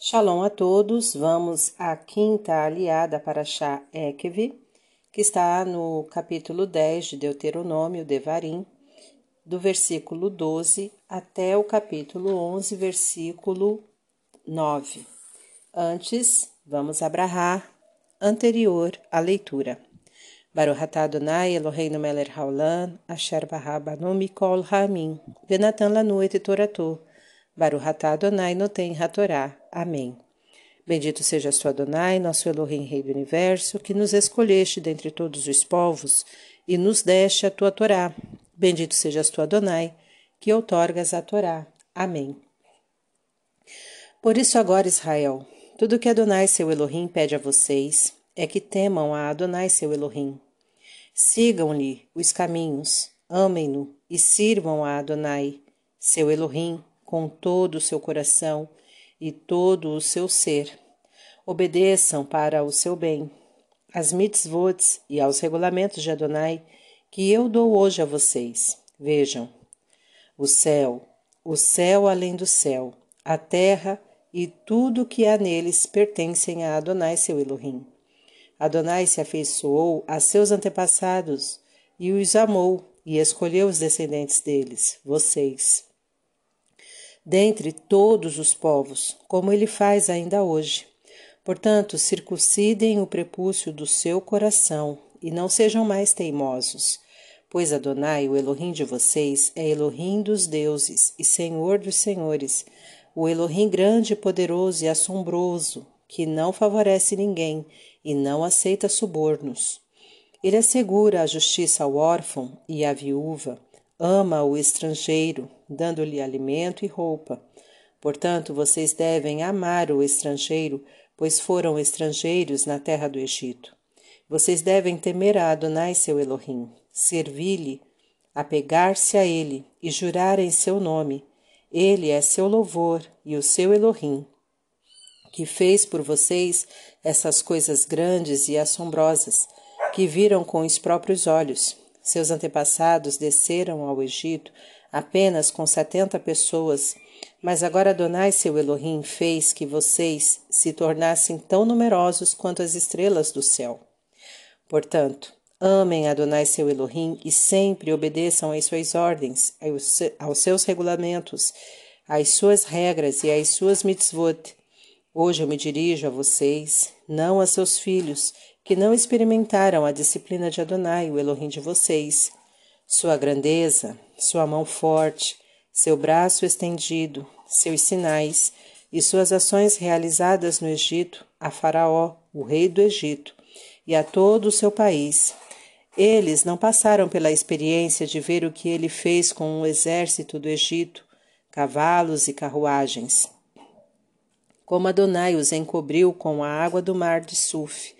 Shalom a todos, vamos à quinta aliada para Shá Ekevi, que está no capítulo 10 de Deuteronômio, Devarim, do versículo 12 até o capítulo 11, versículo 9. Antes, vamos abrahar anterior à leitura. Baruch atah Adonai Eloheinu melech haolam, asher barra banu mikol ha'amim, venatan lanu et toratou, Baruch atah Adonai noten hatorá. Amém. Bendito sejas tu, Adonai, nosso Elohim, Rei do Universo, que nos escolheste dentre todos os povos e nos deste a tua Torá. Bendito sejas tu, Adonai, que outorgas a Torá. Amém. Por isso agora, Israel, tudo que Adonai, seu Elohim, pede a vocês é que temam a Adonai, seu Elohim Sigam-lhe os caminhos, amem-no e sirvam a Adonai, seu Elohim, com todo o seu coração e todo o seu ser. Obedeçam para o seu bem, às mitzvots e aos regulamentos de Adonai que eu dou hoje a vocês. Vejam, o céu, o céu além do céu, a terra e tudo que há neles pertencem a Adonai, seu Elohim. Adonai se afeiçoou a seus antepassados e os amou e escolheu os descendentes deles, vocês. Dentre todos os povos, como ele faz ainda hoje. Portanto, circuncidem o prepúcio do seu coração e não sejam mais teimosos, pois Adonai, o Elohim de vocês, é Elohim dos deuses e Senhor dos senhores, o Elohim grande, poderoso e assombroso, que não favorece ninguém e não aceita subornos. Ele assegura a justiça ao órfão e à viúva, ama o estrangeiro, dando-lhe alimento e roupa. Portanto, vocês devem amar o estrangeiro, pois foram estrangeiros na terra do Egito. Vocês devem temer a Adonai, seu Elohim, servir-lhe, apegar-se a ele e jurar em seu nome. Ele é seu louvor e o seu Elohim que fez por vocês essas coisas grandes e assombrosas, que viram com os próprios olhos. Seus antepassados desceram ao Egito apenas com setenta pessoas, mas agora Adonai, seu Elohim, fez que vocês se tornassem tão numerosos quanto as estrelas do céu. Portanto, amem Adonai, seu Elohim, e sempre obedeçam às suas ordens, aos seus regulamentos, às suas regras e às suas mitzvot, Hoje eu me dirijo a vocês, não a seus filhos, que não experimentaram a disciplina de Adonai, o Elohim de vocês. Sua grandeza, sua mão forte, seu braço estendido, seus sinais e suas ações realizadas no Egito a Faraó, o rei do Egito, e a todo o seu país. Eles não passaram pela experiência de ver o que ele fez com o exército do Egito, cavalos e carruagens como Adonai os encobriu com a água do mar de Suf,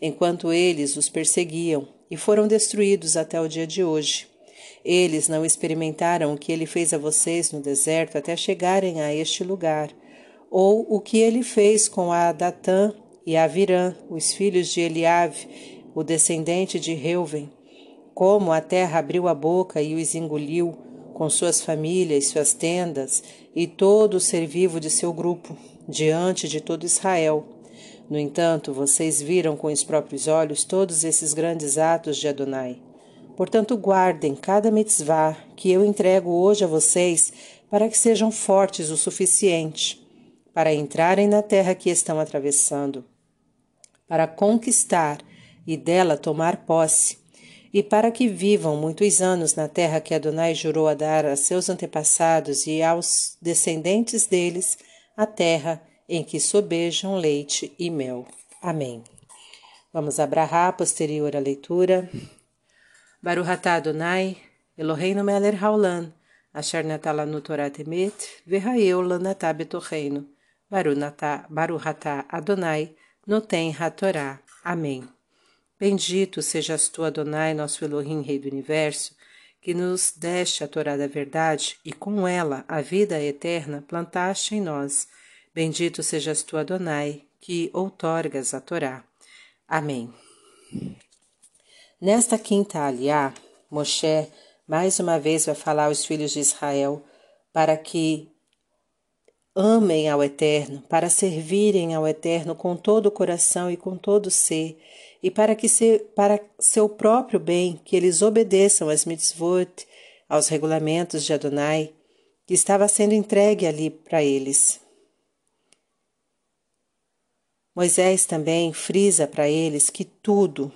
enquanto eles os perseguiam, e foram destruídos até o dia de hoje. Eles não experimentaram o que ele fez a vocês no deserto até chegarem a este lugar, ou o que ele fez com a Datã e a Virã, os filhos de Eliave, o descendente de Reuven, como a terra abriu a boca e os engoliu, com suas famílias, suas tendas e todo o ser vivo de seu grupo diante de todo Israel. No entanto, vocês viram com os próprios olhos todos esses grandes atos de Adonai. Portanto, guardem cada mitzvah que eu entrego hoje a vocês para que sejam fortes o suficiente para entrarem na terra que estão atravessando, para conquistar e dela tomar posse, e para que vivam muitos anos na terra que Adonai jurou a dar a seus antepassados e aos descendentes deles a terra em que sobejam leite e mel. Amém. Vamos abrahar posterior à leitura. Baruch atah Adonai, Eloheinu melech haolam, asher natalanu Torah temet, v'ha'eu lanatah betocheinu. Baruch atah Adonai, noten ha-Torah. Amém. Bendito sejas tu, Adonai, nosso Elohim, Rei do Universo, que nos deste a Torá da verdade e com ela a vida eterna plantaste em nós. Bendito sejas tu, Adonai, que outorgas a Torá. Amém. Nesta quinta aliá, Moshe mais uma vez vai falar aos filhos de Israel para que amem ao Eterno, para servirem ao Eterno com todo o coração e com todo o ser, e para que se, para seu próprio bem, que eles obedeçam às mitzvot, aos regulamentos de Adonai, que estava sendo entregue ali para eles. Moisés também frisa para eles que tudo,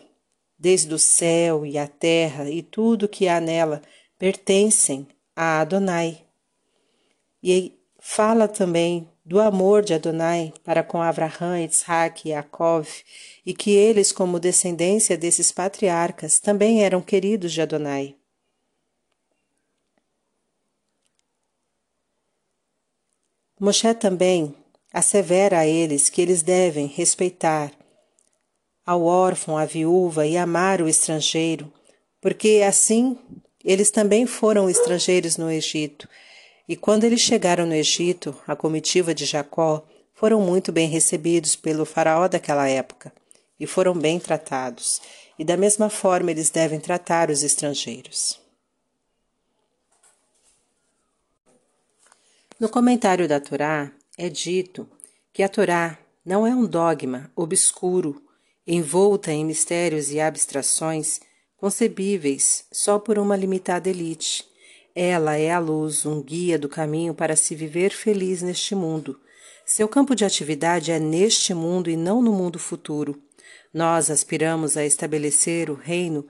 desde o céu e a terra e tudo que há nela, pertencem a Adonai. E fala também do amor de Adonai para com Abraão, Isaac e Jacob, e que eles, como descendência desses patriarcas, também eram queridos de Adonai. Moshe também assevera a eles que eles devem respeitar ao órfão, à viúva e amar o estrangeiro, porque assim eles também foram estrangeiros no Egito. E quando eles chegaram no Egito, a comitiva de Jacó, foram muito bem recebidos pelo faraó daquela época e foram bem tratados. E da mesma forma eles devem tratar os estrangeiros. No comentário da Torá é dito que a Torá não é um dogma obscuro, envolta em mistérios e abstrações concebíveis só por uma limitada elite. Ela é a luz, um guia do caminho para se viver feliz neste mundo. Seu campo de atividade é neste mundo e não no mundo futuro. Nós aspiramos a estabelecer o reino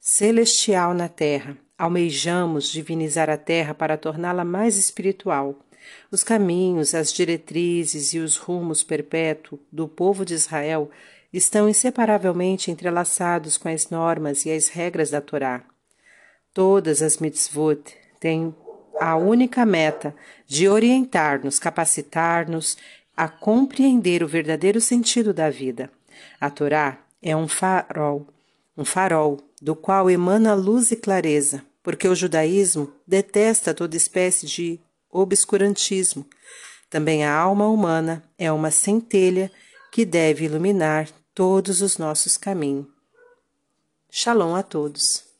celestial na terra. Almejamos divinizar a terra para torná-la mais espiritual. Os caminhos, as diretrizes e os rumos perpétuos do povo de Israel estão inseparavelmente entrelaçados com as normas e as regras da Torá. Todas as mitzvot têm a única meta de orientar-nos, capacitar-nos a compreender o verdadeiro sentido da vida. A Torá é um farol, um farol do qual emana luz e clareza, porque o judaísmo detesta toda espécie de obscurantismo. Também a alma humana é uma centelha que deve iluminar todos os nossos caminhos. Shalom a todos.